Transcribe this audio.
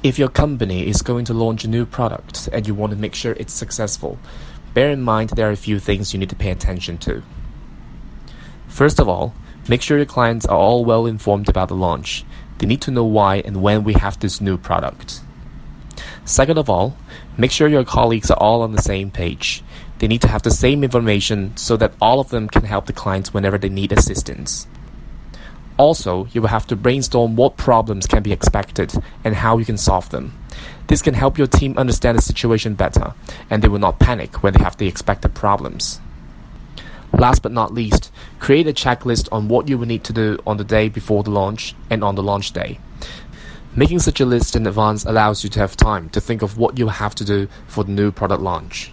If your company is going to launch a new product and you want to make sure it's successful, bear in mind there are a few things you need to pay attention to. First of all, make sure your clients are all well informed about the launch. They need to know why and when we have this new product. Second of all, make sure your colleagues are all on the same page. They need to have the same information so that all of them can help the clients whenever they need assistance. Also, you will have to brainstorm what problems can be expected and how you can solve them. This can help your team understand the situation better, and they will not panic when they have the expected problems. Last but not least, create a checklist on what you will need to do on the day before the launch and on the launch day. Making such a list in advance allows you to have time to think of what you have to do for the new product launch.